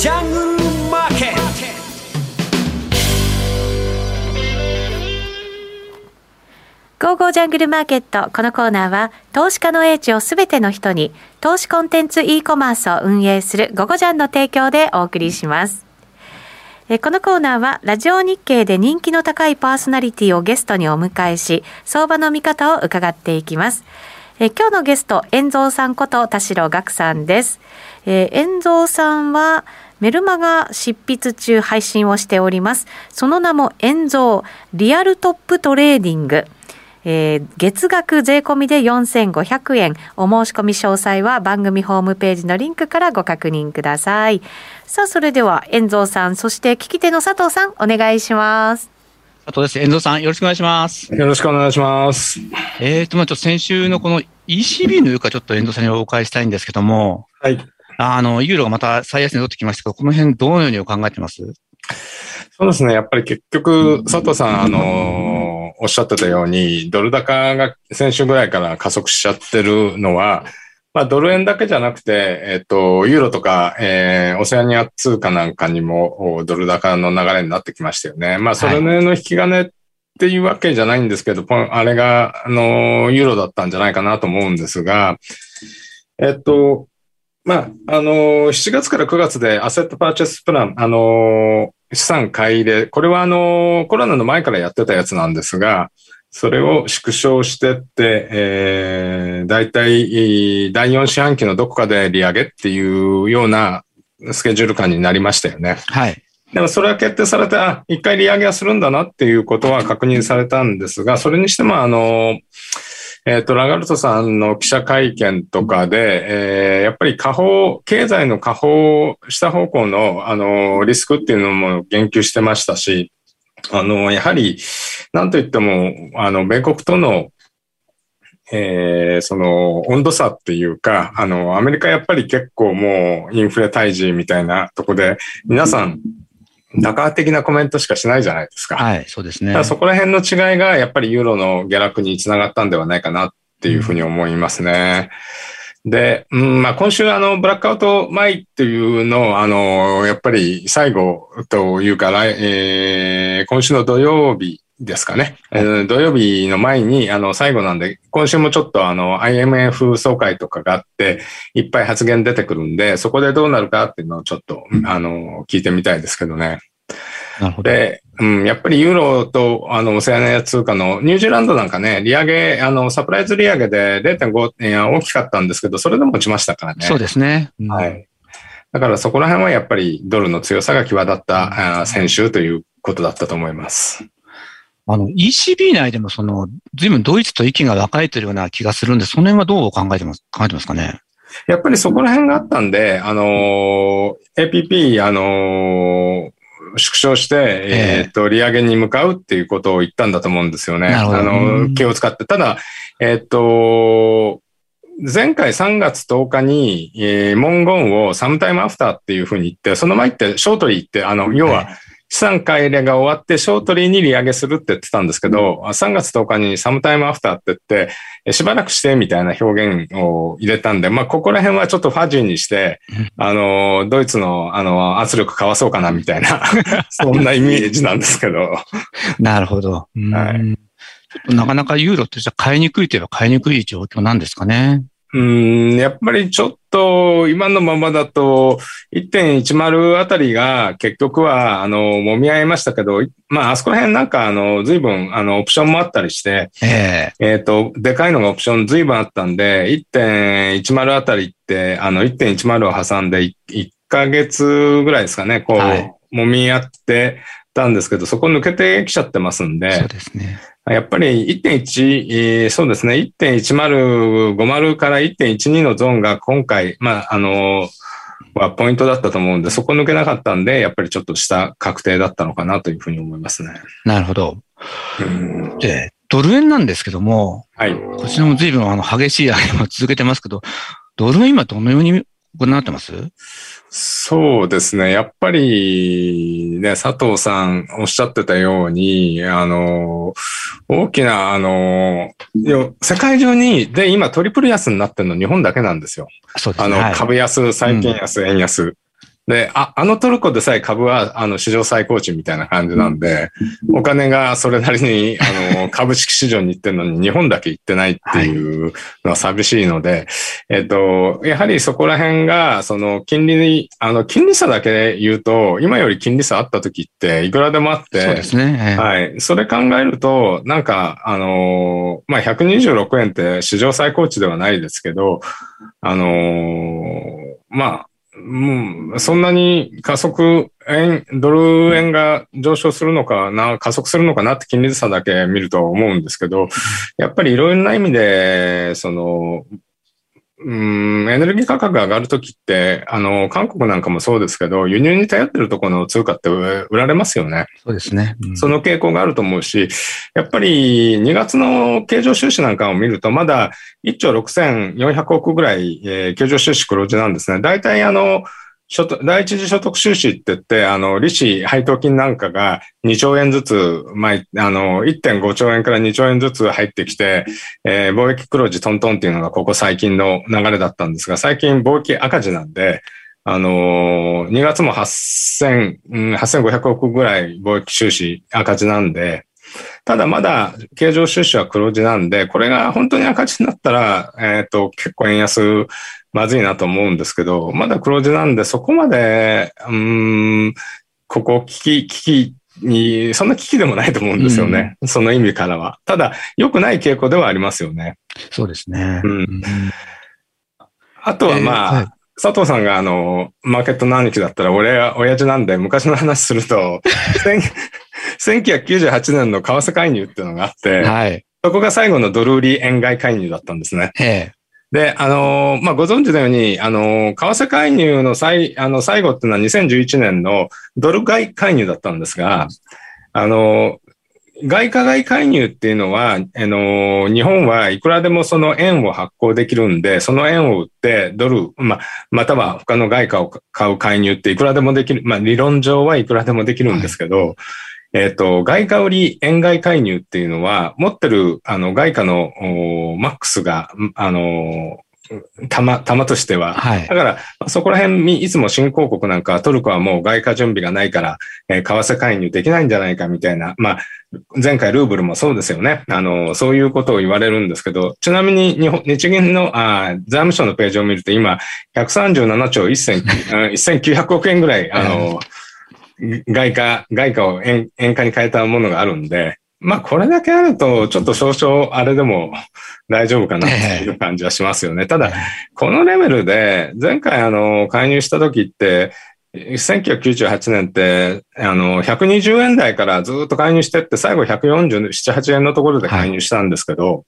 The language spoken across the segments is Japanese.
ジャングルマーケットゴーゴージャングルマーケット。このコーナーは、投資家の英知をすべての人に、投資コンテンツ e コマースを運営するゴゴジャンの提供でお送りします。えこのコーナーは、ラジオ日経で人気の高いパーソナリティをゲストにお迎えし、相場の見方を伺っていきます。え今日のゲスト、遠蔵さんこと田代岳さんです。え遠蔵さんは、メルマガ執筆中配信をしております。その名も遠蔵リアルトップトレーディング。えー月額税込みで4500円。お申し込み詳細は番組ホームページのリンクからご確認ください。さあ、それでは、遠蔵さん、そして聞き手の佐藤さん、お願いします。佐藤です。遠藤さん、よろしくお願いします。よろしくお願いします。えーと、まあちょっと先週のこの ECB のいうかちょっと遠藤さんにお伺いしたいんですけども、はい。あの、ユーロがまた最安値に取ってきましたけど、この辺どのようにお考えてます？そうですね。やっぱり結局、佐藤さん、あのーおっしゃってたように、ドル高が先週ぐらいから加速しちゃってるのは、まあ、ドル円だけじゃなくて、えっと、ユーロとか、えーオセアニア通貨なんかにも、おドル高の流れになってきましたよね。まあ、それの引き金っていうわけじゃないんですけど、ポンあれが、あの、ユーロだったんじゃないかなと思うんですが、えっと、まあ、あの、7月から9月でアセットパーチェスプラン、あの、資産買い入れ、これはあの、コロナの前からやってたやつなんですが、それを縮小してって、えー、大体、えー第4四半期のどこかで利上げっていうようなスケジュール感になりましたよね。はい。でもそれは決定されて、あ、一回利上げはするんだなっていうことは確認されたんですが、それにしてもあの、えっ、と、ラガルトさんの記者会見とかで、えーやっぱり下方、経済の下方、下方向の、あの、リスクっていうのも言及してましたし、あの、やはり、なんといっても、あの、米国との、えーその温度差っていうか、あの、アメリカやっぱり結構もうインフレ退治みたいなとこで、皆さん、打破的なコメントしかしないじゃないですか。はい、そうですね。そこら辺の違いがやっぱりユーロの下落につながったんではないかなっていうふうに思いますね。で、うん、まあ今週あの、ブラックアウト前っていうのを、あの、やっぱり最後というか、来えー今週の土曜日ですかね。えー土曜日の前に、あの、最後なんで、今週もちょっとあの、IMF 総会とかがあって、いっぱい発言出てくるんで、そこでどうなるかっていうのをちょっと、あの、聞いてみたいですけどね。なるほど。で、うん、やっぱりユーロと、あの、オセアニア通貨のニュージーランドなんかね、利上げ、あの、サプライズ利上げで0.5円大きかったんですけど、それでも落ちましたからね。そうですね。うんはい。だからそこら辺はやっぱりドルの強さが際立った、あー先週ということだったと思います。あの、ECB 内でもその、随分ドイツと意見が分かれてるような気がするんで、その辺はどう考えてます、考えてますかね？やっぱりそこら辺があったんで、あのー APP、あのー縮小して、ええっと、利上げに向かうっていうことを言ったんだと思うんですよね。あの気を使って。ただ、えっと、前回3月10日に、えー文言をサムタイムアフターっていうふうに言って、その前ってショートリーって、あの、要は、資産買い入れが終わって、ショートリーに利上げするって言ってたんですけど、3月10日にサムタイムアフターって言って、えしばらくしてみたいな表現を入れたんで、まあ、ここら辺はちょっとファジーにしてうん、あの、ドイツの、あの、圧力かわそうかなみたいな、そんなイメージなんですけど。なるほど。うんはいなかなかユーロってじゃ買いにくいといえば買いにくい状況なんですかね。うん、やっぱりちょっと、今のままだと、1.10あたりが結局は、あの、揉み合いましたけど、まあ、あそこら辺なんか、あの、随分、あの、オプションもあったりして、ええ。えっ、と、でかいのがオプション随分あったんで、1.10あたりって、あの、1.10を挟んで1、1ヶ月ぐらいですかね、こう、はい揉み合ってたんですけど、そこ抜けてきちゃってますんでそう、ですね。やっぱり1.1、えーそうですね、1.1050から1.12のゾーンが今回、まあ、あの、はポイントだったと思うんで、そこ抜けなかったんで、やっぱりちょっと下確定だったのかなというふうに思いますね。なるほど。うんで、ドル円なんですけども、はい。こちらも随分あの激しい上げも続けてますけど、ドル円今どのようにご覧になってます？そうですね。やっぱり、ね、佐藤さんおっしゃってたように、あの、大きな、あの、よ世界中に、で、今トリプル安になってるの日本だけなんですよ。あの、そうですね。はい株安、債券安、円安。で、あ、あのトルコでさえ株は、あの、史上最高値みたいな感じなんで、お金がそれなりに、あの、株式市場に行ってるのに、日本だけ行ってないっていうのは寂しいので、えっと、やはりそこら辺が、その、金利、あの、金利差だけ言うと、今より金利差あった時って、いくらでもあって、そうですね。はい。それ考えると、なんか、あのまあ、126円って史上最高値ではないですけど、あのまあ、う、そんなに加速、円、ドル円が上昇するのかな、加速するのかなって金利差だけ見ると思うんですけど、やっぱりいろいろな意味で、その、うん、エネルギー価格が上がるときって、あの、韓国なんかもそうですけど、輸入に頼ってるところの通貨って売られますよね。そうですね。うん、その傾向があると思うし、やっぱり2月の経常収支なんかを見ると、まだ1兆6400億ぐらい、えー、経常収支黒字なんですね。大体あの、所得、第一次所得収支って言って、あの、利子配当金なんかが2兆円ずつ、毎、あの、1.5兆円から2兆円ずつ入ってきて、えー、貿易黒字トントンっていうのがここ最近の流れだったんですが、最近貿易赤字なんで、あのー、2月も8000、8500億ぐらい貿易収支赤字なんで、ただまだ経常収支は黒字なんで、これが本当に赤字になったら、えっ、ー、と、結構円安まずいなと思うんですけど、まだ黒字なんで、そこまで、うん、ここ危機、危機に、そんな危機でもないと思うんですよね。うん、その意味からは。ただ、良くない傾向ではありますよね。そうですね。うん。あとはまあ、えーはい佐藤さんがあの、マーケットの兄貴だったら、俺は親父なんで、昔の話すると、1998年の為替介入っていうのがあって、はい、そこが最後のドル売り円買い介入だったんですね。で、あのー、まあ、ご存知のように、あのー、為替介入の最、あの、最後っていうのは2011年のドル買い介入だったんですが、あのー、外貨買い介入っていうのは、あの日本はいくらでもその円を発行できるんで、その円を売ってドル、まあ、または他の外貨を買う介入っていくらでもできる、まあ、理論上はいくらでもできるんですけど、はいえっ、ー、と、外貨売り円買い介入っていうのは、持ってる、あの、外貨の、マックスが、あの、玉、玉としては。はい。だから、そこら辺に、いつも新興国なんか、トルコはもう外貨準備がないから、えー、為替介入できないんじゃないかみたいな。まあ、前回ルーブルもそうですよね。あの、そういうことを言われるんですけど、ちなみに日本、日銀の、あ財務省のページを見ると、今、137兆1900億円ぐらい、あの、外貨、外貨を円円価に変えたものがあるんで、まあこれだけあると、ちょっと少々あれでも大丈夫かなっていう感じはしますよね。ただ、このレベルで、前回あの、介入した時って、1998年って、あの、120円台からずっと介入してって、最後147、8円のところで介入したんですけど、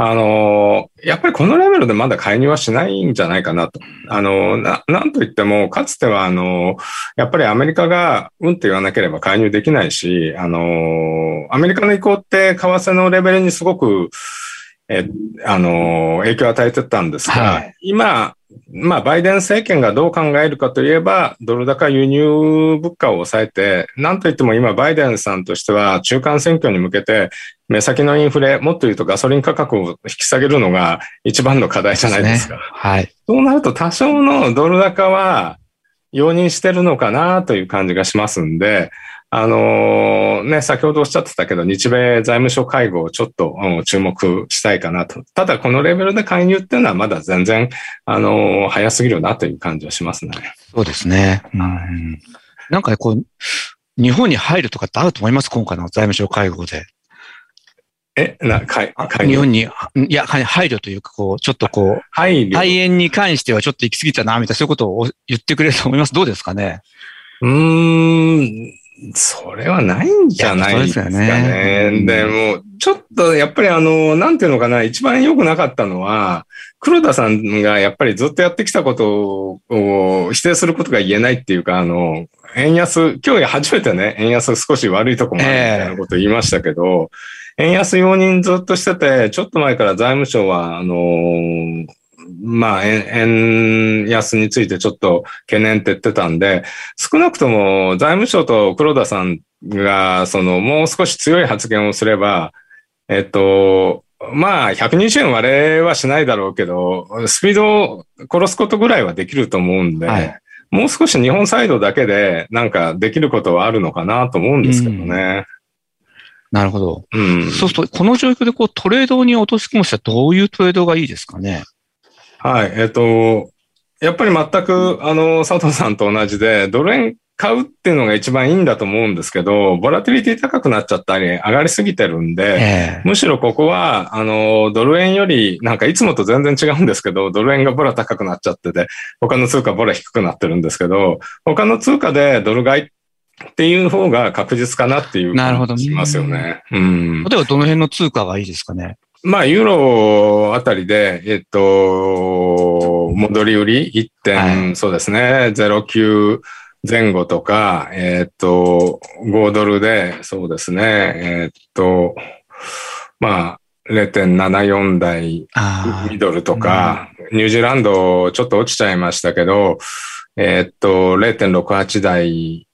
あの、やっぱりこのレベルでまだ介入はしないんじゃないかなと。あの、な、なんと言っても、かつては、あの、やっぱりアメリカがうんって言わなければ介入できないし、あの、アメリカの意向って為替のレベルにすごく、え、あの、影響を与えてたんですが、はい、今、まあ、バイデン政権がどう考えるかといえば、ドル高輸入物価を抑えて、なんといっても今、バイデンさんとしては、中間選挙に向けて、目先のインフレ、もっと言うとガソリン価格を引き下げるのが一番の課題じゃないですか。すね、はい。そうなると、多少のドル高は容認してるのかなという感じがしますんで、あのー、ね、先ほどおっしゃってたけど、日米財務省会合をちょっと、うん、注目したいかなと。ただ、このレベルで介入っていうのはまだ全然、あのー、早すぎるなという感じはしますね。そうですね。うん、なんかこう、日本に入るとかってあると思います？今回の財務省会合で。え、な、かい、日本に、いや、配慮というか、こう、ちょっとこう、配慮。肺炎に関してはちょっと行き過ぎたな、みたいな、そういうことを言ってくれると思います。どうですかね？うーん、それはないんじゃないですかね。でも、ちょっとやっぱりあの、なんていうのかな、一番良くなかったのは、黒田さんがやっぱりずっとやってきたことを否定することが言えないっていうか、あの、円安、今日初めてね、円安少し悪いとこもあるみたいなこと言いましたけど、えー、円安容認ずっとしてて、ちょっと前から財務省は、あのー、まあ、円安についてちょっと懸念って言ってたんで、少なくとも財務省と黒田さんが、その、もう少し強い発言をすれば、えっと、まあ、120円割れはしないだろうけど、スピードを殺すことぐらいはできると思うんで、はい、もう少し日本サイドだけでなんかできることはあるのかなと思うんですけどね。なるほど。うん。そうすると、この状況でこうトレードに落とし込む人はどういうトレードがいいですかね？はい。えっ、と、やっぱり全く、あの、佐藤さんと同じで、ドル円買うっていうのが一番いいんだと思うんですけど、ボラティリティ高くなっちゃったり、上がりすぎてるんで、ええむしろここは、あの、ドル円より、なんかいつもと全然違うんですけど、ドル円がボラ高くなっちゃってて、他の通貨ボラ低くなってるんですけど、他の通貨でドル買いっていう方が確実かなっていう感じしますよね。うん。例えばどの辺の通貨がいいですかね？まあ、ユーロあたりで、えっと、戻り売り？1点、はそうですね、09前後とか、えっと、5ドルで、そうですね、えっと、まあ、0.74台あミドルとか、ニュージーランドちょっと落ちちゃいましたけど、えーっと、0.68台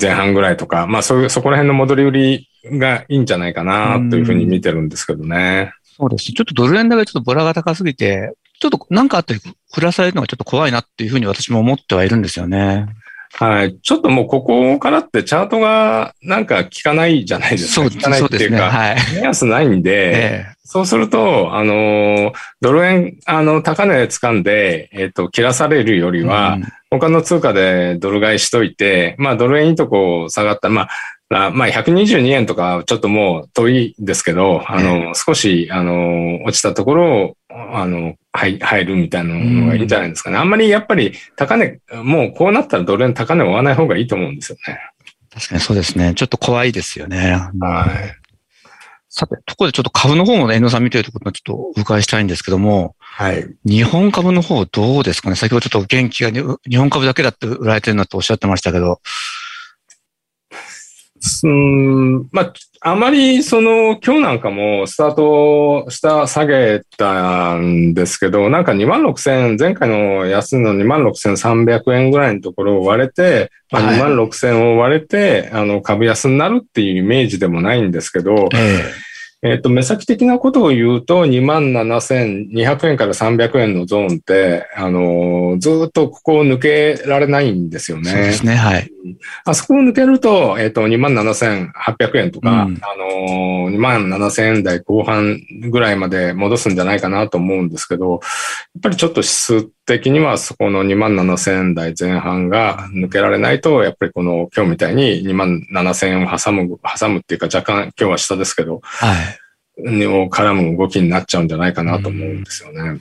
前半ぐらいとか、まあそういう、そこら辺の戻り売りがいいんじゃないかなというふうに見てるんですけどね。そうですね。ちょっとドル円高でちょっとボラが高すぎて、ちょっとなんかあって振らされるのがちょっと怖いなっていうふうに私も思ってはいるんですよね。はい。ちょっともうここからってチャートがなんか効かないじゃないですか。そう効かないそうですね。っていうか、はい。目安ないんで、ええそうすると、あの、ドル円、あの、高値掴んで、えっ、と、切らされるよりは、うん他の通貨でドル買いしといて、まあドル円いいとこ下がったら、まあ、あまあ122円とかちょっともう遠いですけど、あの、少し、あの、落ちたところを、あの、入入るみたいなのがいいんじゃないですかね。あんまりやっぱり高値、もうこうなったらドル円高値を追わない方がいいと思うんですよね。確かにそうですね。ちょっと怖いですよね。はい。さて、ところでちょっと株の方もね、遠藤さん見てるところちょっとお伺いしたいんですけども、はい。日本株の方どうですかね？先ほどちょっと元気がに日本株だけだって売られてるなっておっしゃってましたけど。うん、まあ、あまりその今日なんかもスタートした下げたんですけど、なんか2万6千、前回の安の2万6300円ぐらいのところを割れて、まあ、はい。2万6千を割れて、あの株安になるっていうイメージでもないんですけど、ええっ、と、目先的なことを言うと、2万7200円から300円のゾーンって、あのーずっとここを抜けられないんですよね。そうですね。はい。あそこを抜けると、えっ、と、27,800円とか、うんあのー、27,000円台後半ぐらいまで戻すんじゃないかなと思うんですけど、やっぱりちょっと指数的にはそこの27,000円台前半が抜けられないと、やっぱりこの今日みたいに27,000円を挟む、挟むっていうか若干今日は下ですけど、はい。にを絡む動きになっちゃうんじゃないかなと思うんですよね。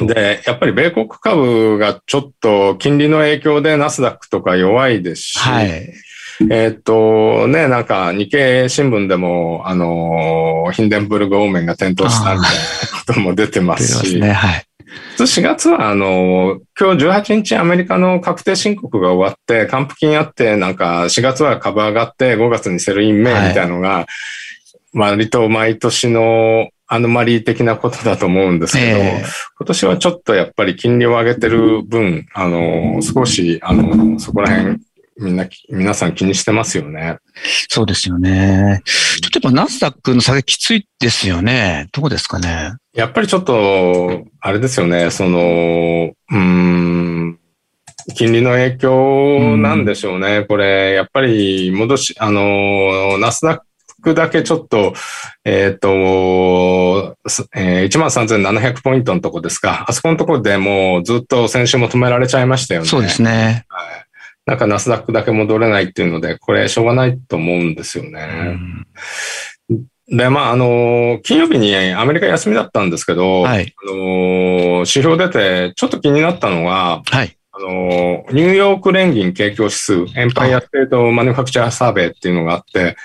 で、やっぱり米国株がちょっと金利の影響でナスダックとか弱いですし、はい。えーっと、ね、なんか日経新聞でも、あの、ヒンデンブルグオーメンが点灯したみたいなことも出てますし、ますね。はい。普通4月は、あの、今日18日アメリカの確定申告が終わって、還付金あって、なんか4月は株上がって5月に sell in May みたいなのが、割と毎年のアノマリー的なことだと思うんですけど、ええ。今年はちょっとやっぱり金利を上げてる分、あの、少し、あの、そこら辺、みんな、皆さん気にしてますよね。そうですよね。ちょっとやっぱナスダックの下げきついですよね。どうですかね。やっぱりちょっと、あれですよね、その、うーん、金利の影響なんでしょうね。これ、やっぱり戻し、あの、ナスダックだけちょっと、えっ、と、すえー、13,700ポイントのとこですか。あそこのところでもうずっと先週も止められちゃいましたよね。そうですね。はい。なんかナスダックだけ戻れないっていうので、これしょうがないと思うんですようね。んで、まあ、あの、金曜日にアメリカ休みだったんですけど、はい。あの、指標出て、ちょっと気になったのが、はい。あの、ニューヨーク連銀景況指数、 Empire State Manufacture Survey っていうのがあって、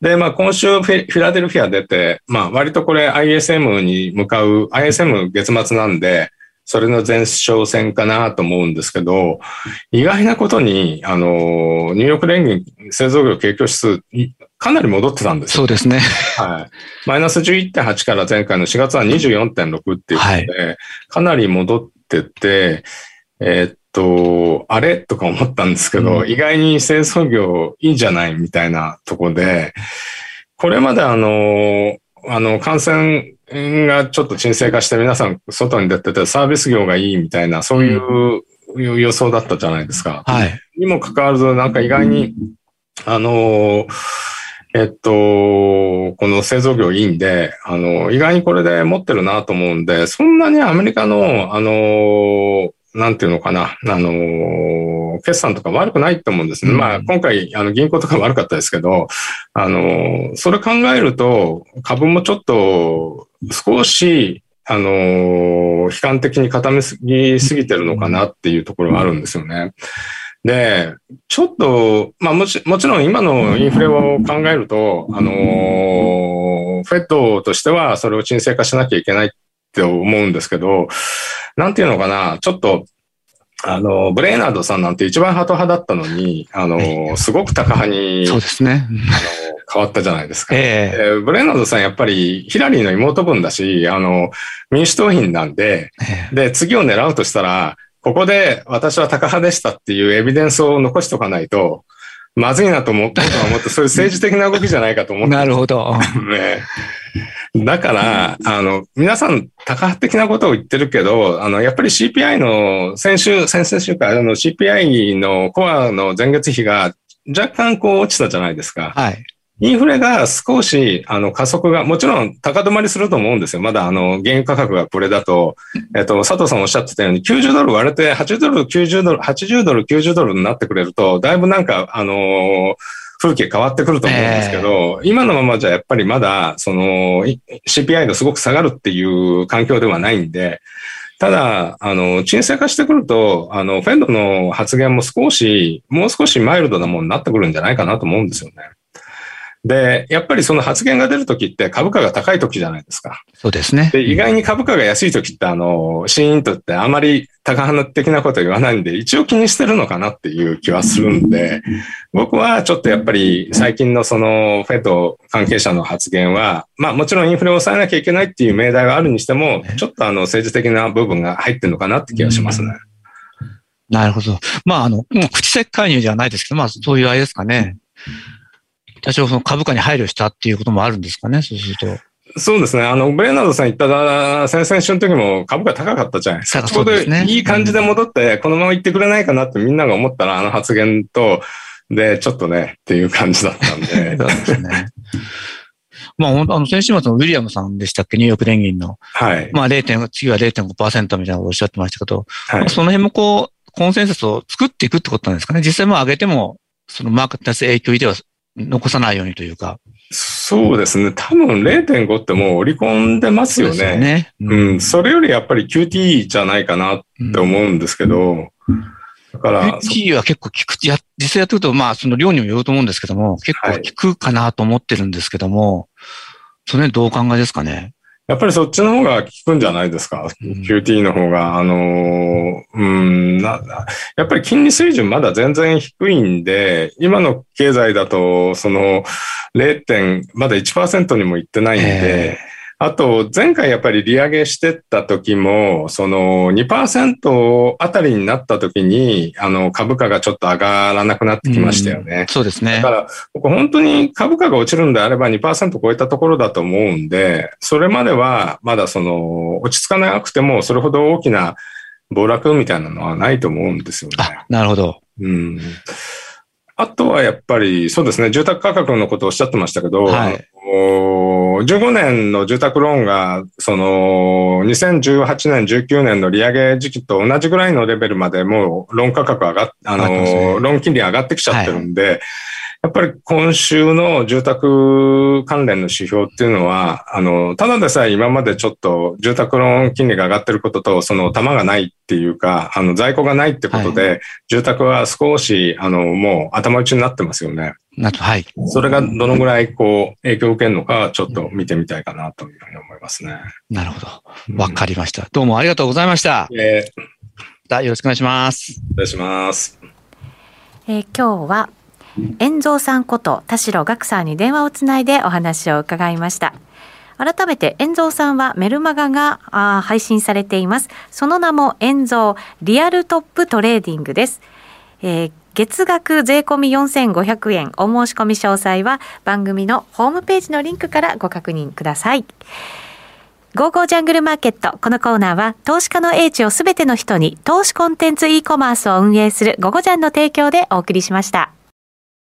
で、まあ今週フィフィラデルフィア出て、まあ割とこれ ISM に向かう、ISM 月末なんで、それの前哨戦かなと思うんですけど、意外なことに、あの、ニューヨーク連銀製造業景況指数、いかなり戻ってたんですよそうですね。はい。マイナス11.8から前回の4月は24.6っていうことで、かなり戻ってて、えーっと、あれ？とか思ったんですけど、うん意外に製造業いいんじゃないみたいなとこで、これまであの、あの、感染がちょっと沈静化して皆さん外に出ててサービス業がいいみたいな、そういう予想だったじゃないですか。はい。にもかかわらず、なんか意外に、あの、えっと、この製造業いいんで、あの、意外にこれで持ってるなと思うんで、そんなにアメリカの、あの、なんていうのかな、あの、決算とか悪くないと思うんですね。うんまあ、今回、あの、銀行とか悪かったですけど、あの、それ考えると、株もちょっと、少し、あの、悲観的に傾きすぎてるのかなっていうところがあるんですよね。で、ちょっと、まあもちもちろん今のインフレを考えると、あの、フェットとしてはそれを沈静化しなきゃいけないって思うんですけど、なんていうのかな、ちょっと、あの、ブレイナードさんなんて一番ハト派だったのに、あの、すごく高派に、そうですね。あの、変わったじゃないですか。えええーブレイナードさんやっぱりヒラリーの妹分だし、あの、民主党員なんで、ええで、次を狙うとしたら、ここで私は高派でしたっていうエビデンスを残しとかないと、まずいなと思って、僕は思って、そういう政治的な動きじゃないかと思ってなるほど。ね。だから、あの、皆さん、多角的なことを言ってるけど、あの、やっぱり CPI の、先週、先々週か、あの、CPI のコアの前月比が若干こう落ちたじゃないですか。はい。インフレが少し、あの、加速が、もちろん高止まりすると思うんですよ。まだ、あの、原油価格がこれだと、えっと、佐藤さんおっしゃってたように、90ドル割れて、80ドル、90ドル、80ドル、90ドルになってくれると、だいぶなんか、あのー風景変わってくると思うんですけど、今のままじゃやっぱりまだ、その、い CPI がすごく下がるっていう環境ではないんで、ただ、あの、沈静化してくると、あの、フェッドの発言も少し、もう少しマイルドなものになってくるんじゃないかなと思うんですよね。で、やっぱりその発言が出るときって株価が高いときじゃないですか。そうですね。で、意外に株価が安いときって、あの、シーンとってあまり高派的なこと言わないんで、一応気にしてるのかなっていう気はするんで、僕はちょっとやっぱり最近のそのフェッド関係者の発言は、まあもちろんインフレを抑えなきゃいけないっていう命題があるにしても、ちょっとあの政治的な部分が入ってるのかなって気がしますね。なるほど。まあ、あの、もう口先介入じゃないですけど、まあ、そういうあれですかね。多少その株価に配慮したっていうこともあるんですかね、そうすると。そうですね。あの、ブレナードさん言った先々週の時も株価高かったじゃないですか。そううでいい感じで戻って、このまま行ってくれないかなってみんなが思ったら、あの発言と、で、ちょっとね、っていう感じだったんで。そうですね。まあ、あの、先週末のウィリアムさんでしたっけ、ニューヨーク連銀の。はい。まあ、0.5、次は0.5%みたいなことをおっしゃってましたけど、はい。その辺もこう、コンセンサスを作っていくってことなんですかね？実際もう上げても、そのマーケットに影響では残さないようにというか。そうですね。多分0.5ってもう織り込んでますよそうですね。ね。うん。それよりやっぱり QT じゃないかなって思うんですけど、だから、QT は結構効く、や、実際やってると、まあ、その量にもよると思うんですけども、結構効くかなと思ってるんですけども、その辺どうお考えですかね？やっぱりそっちの方が効くんじゃないですか？うん QT の方が、あのーうんな、なやっぱり金利水準まだ全然低いんで、今の経済だと、その、0. 点、まだ1%にもいってないんで、あと、前回やっぱり利上げしてった時も、その2%あたりになった時に、あの、株価がちょっと上がらなくなってきましたよね。そうですねだか。ら、僕本当に株価が落ちるんであれば2%超えたところだと思うんで、それまではまだその、落ち着かなくてもそれほど大きな暴落みたいなのはないと思うんですよね。あ、なるほど。うん。あとはやっぱり、そうですね、住宅価格のことをおっしゃってましたけど、はい15年の住宅ローンが、その、2018年、19年の利上げ時期と同じぐらいのレベルまでもうローン価格上がっ、あの、ローン金利上がってきちゃってるんで、やっぱり今週の住宅関連の指標っていうのは、あの、ただでさえ今までちょっと住宅ローン金利が上がってることと、その玉がないっていうか、あの、在庫がないってことで、住宅は少し、あの、もう頭打ちになってますよね。なと、はい。それがどのぐらいこう、影響を受けるのか、ちょっと見てみたいかなというふうに思いますね。なるほど。わかりました。どうもありがとうございました。えー、またよろしくお願いします。お願いします。えー今日は遠蔵さんこと田代岳さんに電話をつないでお話を伺いました。改めて遠蔵さんはメルマガがあ配信されています。その名も遠蔵リアルトップトレーディングです、えー月額税込み4500円。お申し込み詳細は番組のホームページのリンクからご確認ください。ゴーゴージャングルマーケット。このコーナーは、投資家の英知をすべての人に、投資コンテンツ e コマースを運営するゴゴジャンの提供でお送りしました。